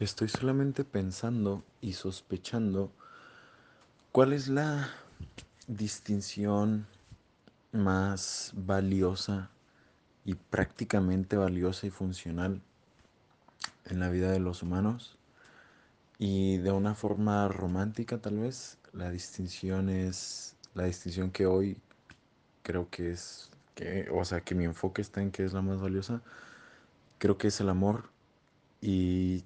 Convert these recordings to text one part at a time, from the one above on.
Estoy solamente pensando y sospechando cuál es la distinción más valiosa y prácticamente valiosa y funcional en la vida de los humanos. Y de una forma romántica tal vez, la distinción es la distinción que hoy creo que es, que, o sea, que mi enfoque está en que es la más valiosa. Creo que es el amor y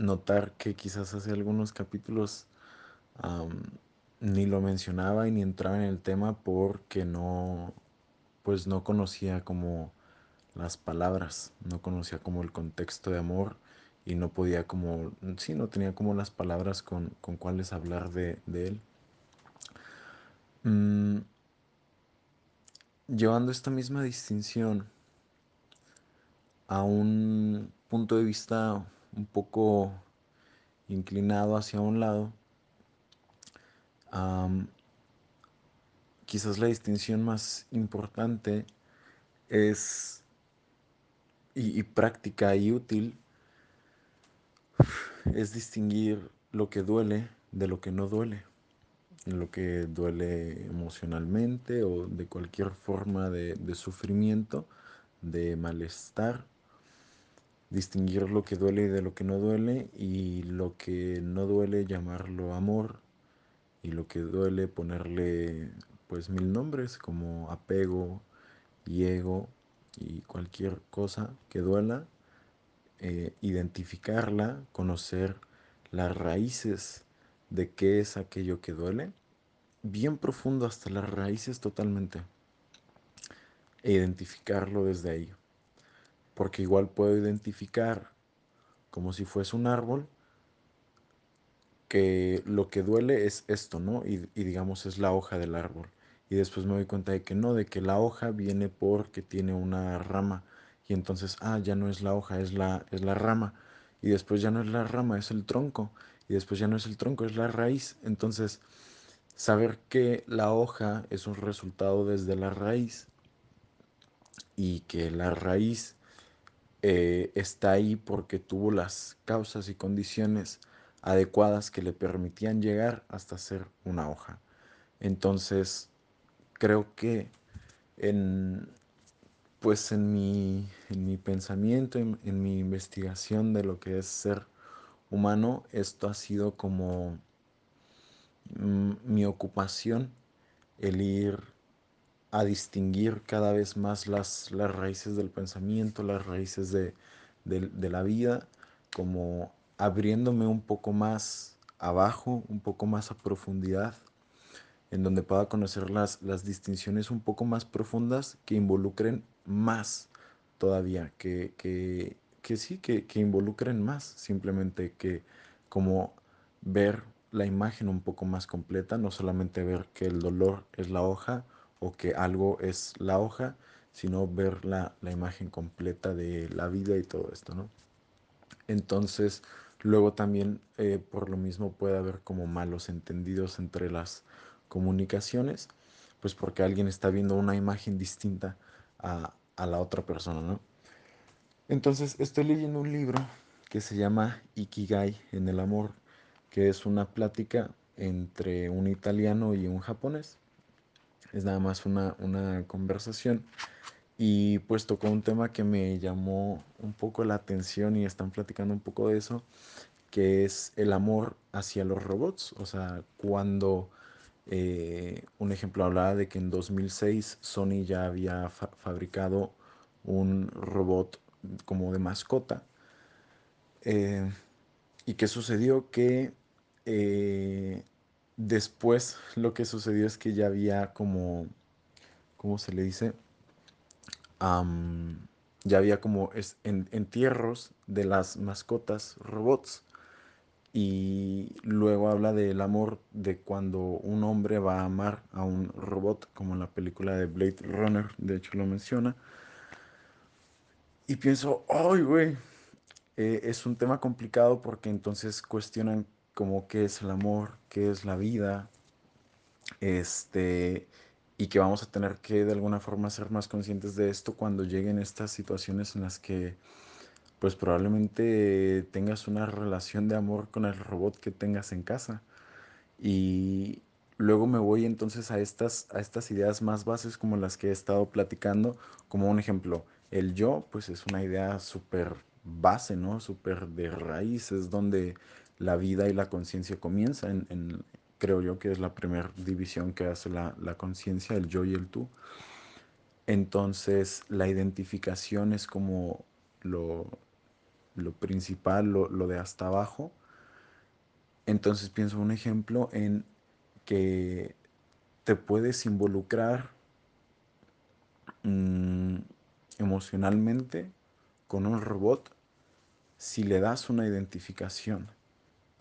notar que quizás hace algunos capítulos ni lo mencionaba y ni entraba en el tema porque no, pues no conocía como las palabras, no conocía como el contexto de amor y no podía como, sí, no tenía como las palabras con, con cuáles hablar de, de él. Mm, llevando esta misma distinción a un punto de vista un poco inclinado hacia un lado, quizás la distinción más importante es y, práctica y útil es distinguir lo que duele de lo que no duele, lo que duele emocionalmente o de cualquier forma de sufrimiento, de malestar, distinguir lo que duele de lo que no duele y lo que no duele llamarlo amor y lo que duele ponerle pues mil nombres como apego y ego y cualquier cosa que duela eh, identificarla, conocer las raíces de qué es aquello que duele, bien profundo hasta las raíces totalmente, e identificarlo desde ahí. Porque igual puedo identificar como si fuese un árbol, que lo que duele es esto, ¿no? Y, y, digamos es la hoja del árbol. Y después me doy cuenta de que no, de que la hoja viene porque tiene una rama. Y entonces, ah, ya no es la hoja, es la, es la rama. Y después ya no es la rama, es el tronco. Y después ya no es el tronco, es la raíz. Entonces, saber que la hoja es un resultado desde la raíz y que la raíz eh, está ahí porque tuvo las causas y condiciones adecuadas que le permitían llegar hasta ser una hoja. Entonces, creo que en, pues en mi, en mi pensamiento, en, mi investigación de lo que es ser humano, esto ha sido como mm, mi ocupación, el ir a distinguir cada vez más las, las raíces del pensamiento, las raíces de, de, de la vida, como abriéndome un poco más abajo, un poco más a profundidad, en donde pueda conocer las, las distinciones un poco más profundas que involucren más todavía, que, que, que sí, que, que involucren más, simplemente que como ver la imagen un poco más completa, no solamente ver que el dolor es la hoja o que algo es la hoja, sino ver la, la imagen completa de la vida y todo esto, ¿no? Entonces, luego también eh, por lo mismo puede haber como malos entendidos entre las comunicaciones, pues porque alguien está viendo una imagen distinta a, a la otra persona, ¿no? Entonces, estoy leyendo un libro que se llama Ikigai en el amor, que es una plática entre un italiano y un japonés. Es nada más una, una conversación y pues tocó un tema que me llamó un poco la atención y están platicando un poco de eso, que es el amor hacia los robots. O sea, cuando eh, un ejemplo hablaba de que en 2006 Sony ya había fa fabricado un robot como de mascota. Eh, ¿Y qué sucedió? Que eh, después lo que sucedió es que ya había como, ¿cómo se le dice? Ya había como es, en, entierros de las mascotas robots. Y luego habla del amor de cuando un hombre va a amar a un robot, como en la película de Blade Runner, de hecho lo menciona. Y pienso, ¡ay, güey! Eh, es un tema complicado porque entonces cuestionan como qué es el amor, qué es la vida, este, y que vamos a tener que de alguna forma ser más conscientes de esto cuando lleguen estas situaciones en las que pues probablemente tengas una relación de amor con el robot que tengas en casa. Y luego me voy entonces a estas, a estas ideas más bases como las que he estado platicando, como un ejemplo, el yo, pues es una idea súper base, ¿no? Súper de raíz, es donde la vida y la conciencia comienzan, en, en- creo yo que es la primera división que hace la, la conciencia, el yo y el tú. Entonces, la identificación es como lo, lo principal, lo, lo de hasta abajo. Entonces pienso un ejemplo en que te puedes involucrar mm, emocionalmente con un robot si le das una identificación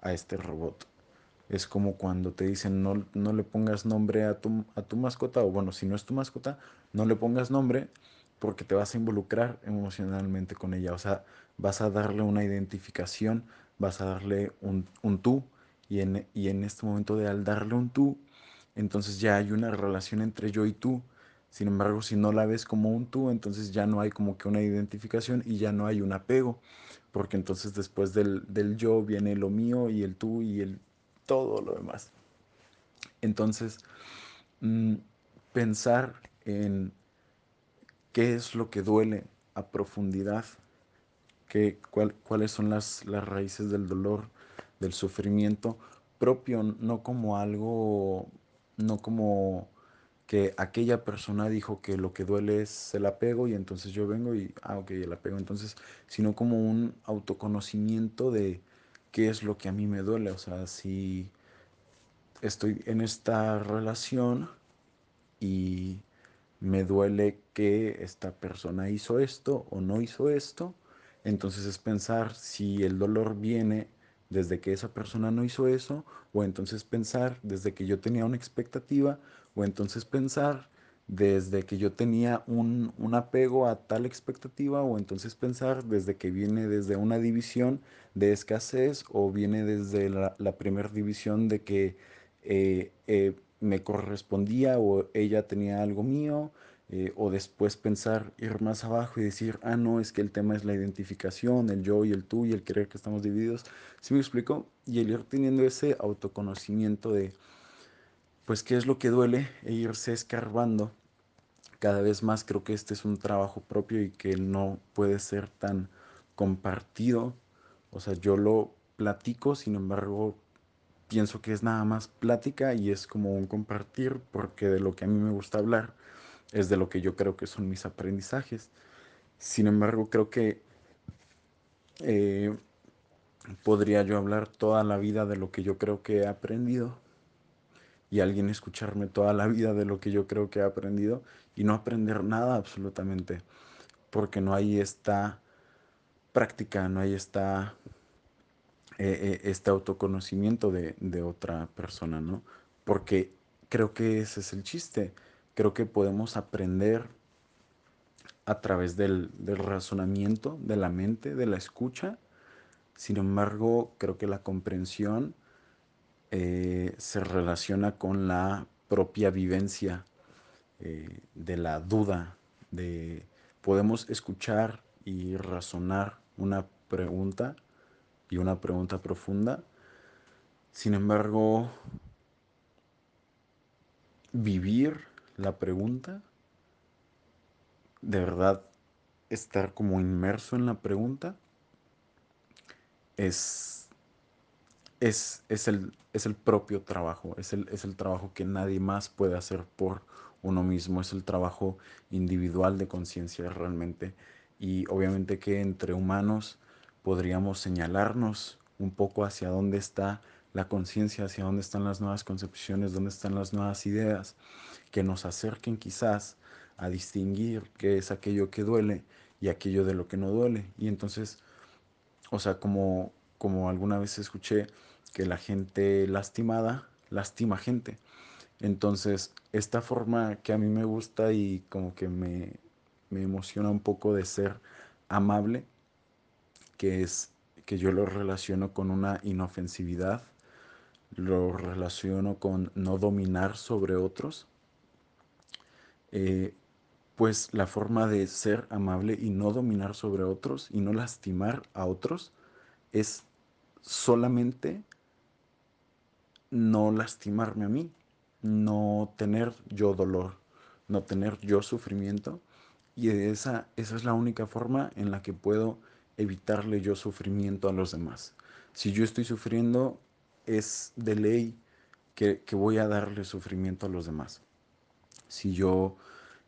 a este robot. Es como cuando te dicen no, no le pongas nombre a tu, a tu mascota, o bueno, si no es tu mascota, no le pongas nombre porque te vas a involucrar emocionalmente con ella. O sea, vas a darle una identificación, vas a darle un, un tú, y en, y en este momento de al darle un tú, entonces ya hay una relación entre yo y tú. Sin embargo, si no la ves como un tú, entonces ya no hay como que una identificación y ya no hay un apego, porque entonces después del, del yo viene lo mío y el tú y el todo lo demás. Entonces, mm, pensar en qué es lo que duele a profundidad, qué, cuál- cuáles son las, las raíces del dolor, del sufrimiento propio, no como algo, no como que aquella persona dijo que lo que duele es el apego y entonces yo vengo y, ah, ok, el apego, entonces, sino como un autoconocimiento de qué es lo que a mí me duele, o sea, si estoy en esta relación y me duele que esta persona hizo esto o no hizo esto. Entonces es pensar si el dolor viene desde que esa persona no hizo eso, o entonces pensar desde que yo tenía una expectativa, o entonces pensar desde que yo tenía un, un apego a tal expectativa, o entonces pensar desde que viene desde una división de escasez, o viene desde la, la primera división de que eh, eh, me correspondía o ella tenía algo mío, eh, o después pensar, ir más abajo y decir, ah, no, es que el tema es la identificación, el yo y el tú y el querer que estamos divididos. ¿Sí me explico? Y el ir teniendo ese autoconocimiento de, pues, qué es lo que duele e irse escarbando cada vez más. Creo que este es un trabajo propio y que no puede ser tan compartido. O sea, yo lo platico, sin embargo, pienso que es nada más plática y es como un compartir, porque de lo que a mí me gusta hablar es de lo que yo creo que son mis aprendizajes. Sin embargo, creo que eh, podría yo hablar toda la vida de lo que yo creo que he aprendido y alguien escucharme toda la vida de lo que yo creo que he aprendido y no aprender nada absolutamente, porque no hay esta práctica, no hay esta, eh, eh, este autoconocimiento de, de otra persona, ¿no? Porque creo que ese es el chiste, creo que podemos aprender a través del, razonamiento, de la mente, de la escucha. Sin embargo, creo que la comprensión eh, se relaciona con la propia vivencia eh, de la duda, de podemos escuchar y razonar una pregunta y una pregunta profunda. Sin embargo, vivir la pregunta, de verdad estar como inmerso en la pregunta, es, es, es, el, es el propio trabajo, es el, es el trabajo que nadie más puede hacer por uno mismo, es el trabajo individual de conciencia realmente. Y obviamente que entre humanos podríamos señalarnos un poco hacia dónde está la conciencia, hacia dónde están las nuevas concepciones, dónde están las nuevas ideas, que nos acerquen quizás a distinguir qué es aquello que duele y aquello de lo que no duele. Y entonces o sea, como, como alguna vez escuché que la gente lastimada lastima gente. Entonces, esta forma que a mí me gusta y como que me, me emociona un poco de ser amable, que es que yo lo relaciono con una inofensividad, lo relaciono con no dominar sobre otros, eh, pues la forma de ser amable y no dominar sobre otros y no lastimar a otros es solamente no lastimarme a mí, no tener yo dolor, no tener yo sufrimiento. Y esa, esa es la única forma en la que puedo evitarle yo sufrimiento a los demás. Si yo estoy sufriendo, es de ley que, que voy a darle sufrimiento a los demás. Si yo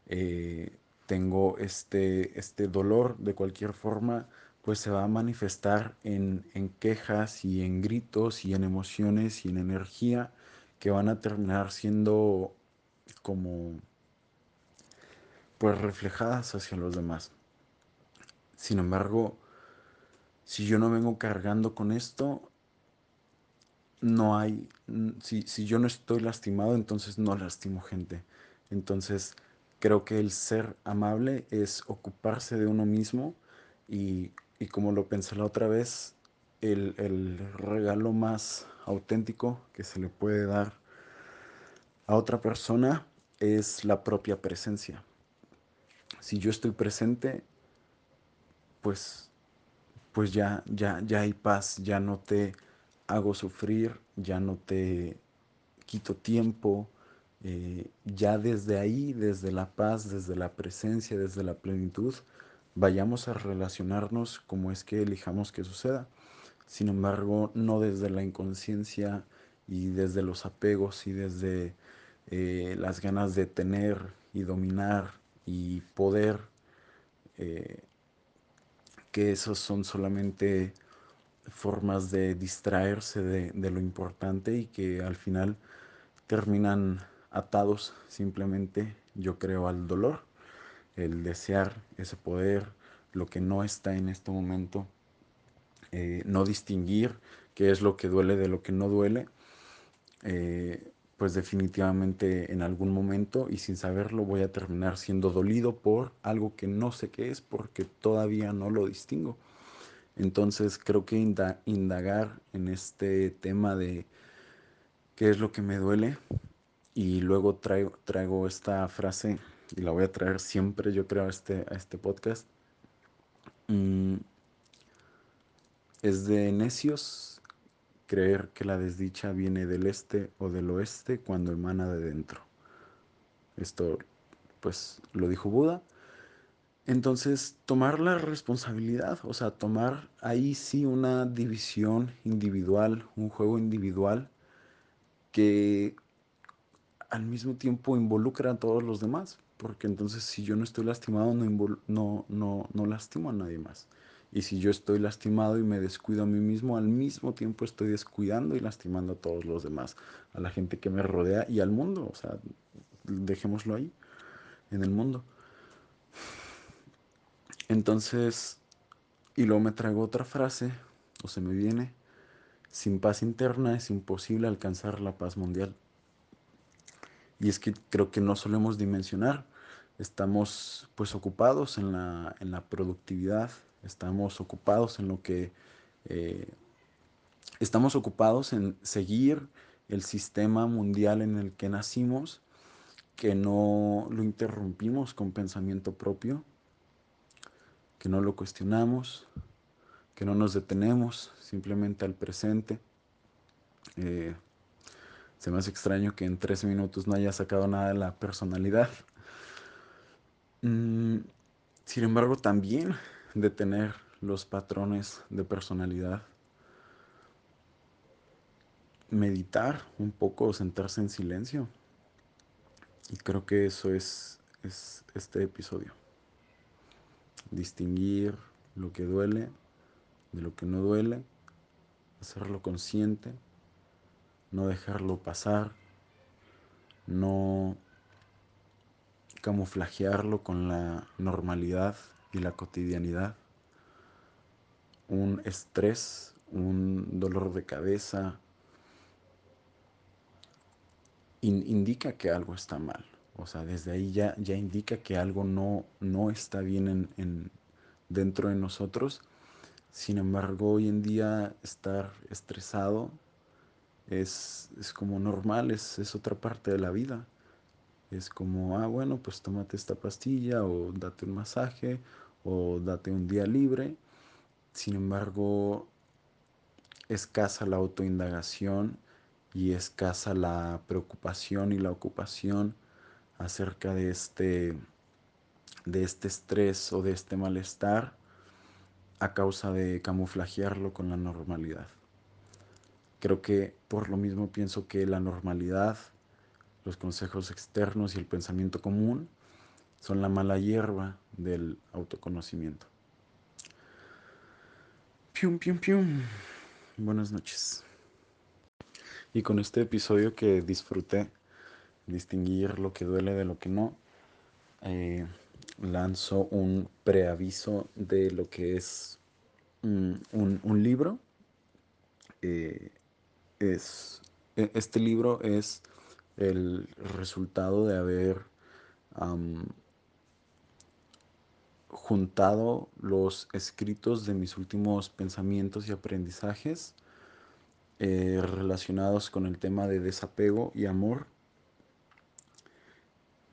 eh, tengo este, este dolor de cualquier forma, pues se va a manifestar en, en quejas y en gritos y en emociones y en energía que van a terminar siendo como pues reflejadas hacia los demás. Sin embargo, si yo no vengo cargando con esto, no hay, si, si yo no estoy lastimado, entonces no lastimo gente. Entonces, creo que el ser amable es ocuparse de uno mismo y, y como lo pensé la otra vez, el, el, regalo más auténtico que se le puede dar a otra persona es la propia presencia. Si yo estoy presente, pues, pues ya, ya, ya hay paz, ya no te hago sufrir, ya no te quito tiempo, eh, ya desde ahí, desde la paz, desde la presencia, desde la plenitud, vayamos a relacionarnos como es que elijamos que suceda. Sin embargo, no desde la inconsciencia y desde los apegos y desde eh, las ganas de tener y dominar y poder, eh, que esos son solamente formas de distraerse de, de, lo importante y que al final terminan atados simplemente, yo creo, al dolor, el desear ese poder, lo que no está en este momento, eh, no distinguir qué es lo que duele de lo que no duele, eh, pues definitivamente en algún momento y sin saberlo voy a terminar siendo dolido por algo que no sé qué es porque todavía no lo distingo. Entonces creo que indagar en este tema de qué es lo que me duele y luego traigo, traigo esta frase y la voy a traer siempre yo creo a este, a este podcast. Mm, es de necios creer que la desdicha viene del este o del oeste cuando emana de dentro. Esto pues lo dijo Buda entonces, tomar la responsabilidad, o sea, tomar ahí sí una división individual, un juego individual que al mismo tiempo involucra a todos los demás, porque entonces si yo no estoy lastimado, no, no, no, no lastimo a nadie más. Y si yo estoy lastimado y me descuido a mí mismo, al mismo tiempo estoy descuidando y lastimando a todos los demás, a la gente que me rodea y al mundo, o sea, dejémoslo ahí, en el mundo. Entonces, y luego me traigo otra frase, o se me viene, sin paz interna es imposible alcanzar la paz mundial. Y es que creo que no solemos dimensionar, estamos pues ocupados en la, en la productividad, estamos ocupados en lo que, eh, estamos ocupados en seguir el sistema mundial en el que nacimos, que no lo interrumpimos con pensamiento propio que no lo cuestionamos, que no nos detenemos simplemente al presente. Eh, se me hace extraño que en tres minutos no haya sacado nada de la personalidad. Mm, sin embargo, también detener los patrones de personalidad. Meditar un poco, sentarse en silencio. Y creo que eso es, es este episodio distinguir lo que duele de lo que no duele, hacerlo consciente, no dejarlo pasar, no camuflajearlo con la normalidad y la cotidianidad. Un estrés, un dolor de cabeza, in indica que algo está mal. O sea, desde ahí ya, ya indica que algo no, no está bien en, en, dentro de nosotros. Sin embargo, hoy en día estar estresado es, es como normal, es, es, otra parte de la vida. Es como, ah, bueno, pues tómate esta pastilla o date un masaje o date un día libre. Sin embargo, escasa la autoindagación y escasa la preocupación y la ocupación acerca de este, de este estrés o de este malestar a causa de camuflajearlo con la normalidad. Creo que por lo mismo pienso que la normalidad, los consejos externos y el pensamiento común son la mala hierba del autoconocimiento. Pium, pium, pium. Buenas noches. Y con este episodio que disfruté, distinguir lo que duele de lo que no, eh, lanzo un preaviso de lo que es mm, un, un libro. Eh, es, e, este libro es el resultado de haber juntado los escritos de mis últimos pensamientos y aprendizajes eh, relacionados con el tema de desapego y amor,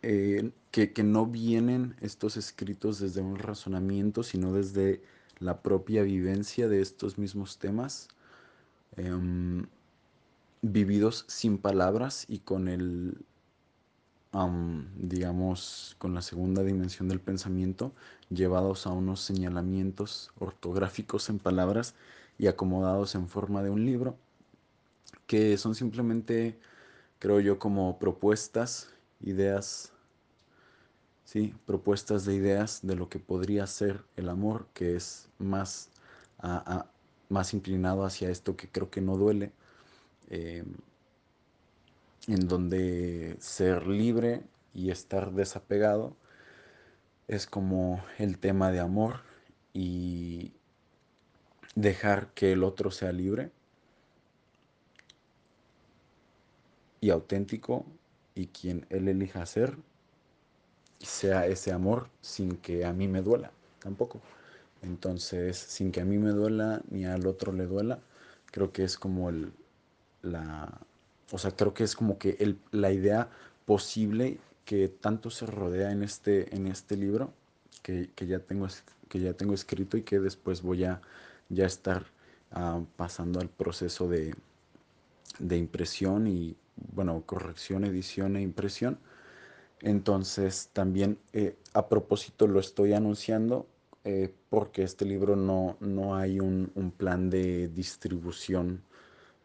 eh, que, no vienen estos escritos desde un razonamiento, sino desde la propia vivencia de estos mismos temas, eh, vividos sin palabras y con el, digamos, con la segunda dimensión del pensamiento, llevados a unos señalamientos ortográficos en palabras y acomodados en forma de un libro, que son simplemente, creo yo, como propuestas, ideas, sí, propuestas de ideas de lo que podría ser el amor, que es más, a, más inclinado hacia esto que creo que no duele, eh, en donde ser libre y estar desapegado es como el tema de amor y dejar que el otro sea libre y auténtico y quien él elija ser sea ese amor sin que a mí me duela tampoco. Entonces, sin que a mí me duela ni al otro le duela, creo que es como el, la, o sea, creo que es como que el, la idea posible que tanto se rodea en este, en este libro que, que, ya tengo, que ya tengo escrito y que después voy a ya estar uh, pasando al proceso de, de impresión y, bueno, corrección, edición e impresión. Entonces, también eh, a propósito lo estoy anunciando eh, porque este libro no, no hay un, un, plan de distribución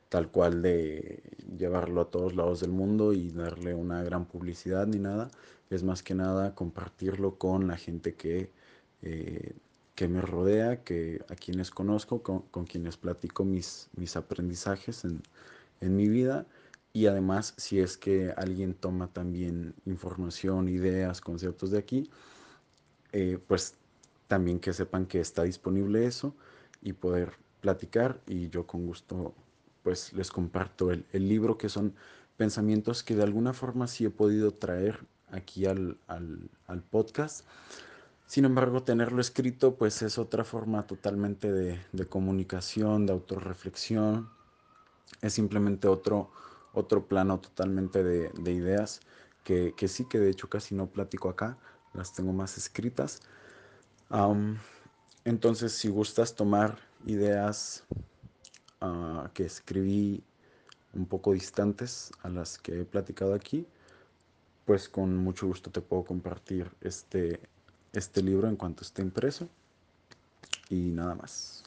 tal cual de llevarlo a todos lados del mundo y darle una gran publicidad ni nada. Es más que nada compartirlo con la gente que, eh, que me rodea, que a quienes conozco, con, con quienes platico mis, mis aprendizajes en, en mi vida y además si es que alguien toma también información, ideas, conceptos de aquí, eh, pues también que sepan que está disponible eso y poder platicar y yo con gusto pues les comparto el, el libro que son pensamientos que de alguna forma sí he podido traer aquí al, al, podcast. Sin embargo, tenerlo escrito pues es otra forma totalmente de, de comunicación, de autorreflexión, es simplemente otro, otro plano totalmente de, de ideas que, que, sí, que de hecho casi no platico acá, las tengo más escritas. Entonces, si gustas tomar ideas uh, que escribí un poco distantes a las que he platicado aquí, pues con mucho gusto te puedo compartir este, este libro en cuanto esté impreso. Y nada más.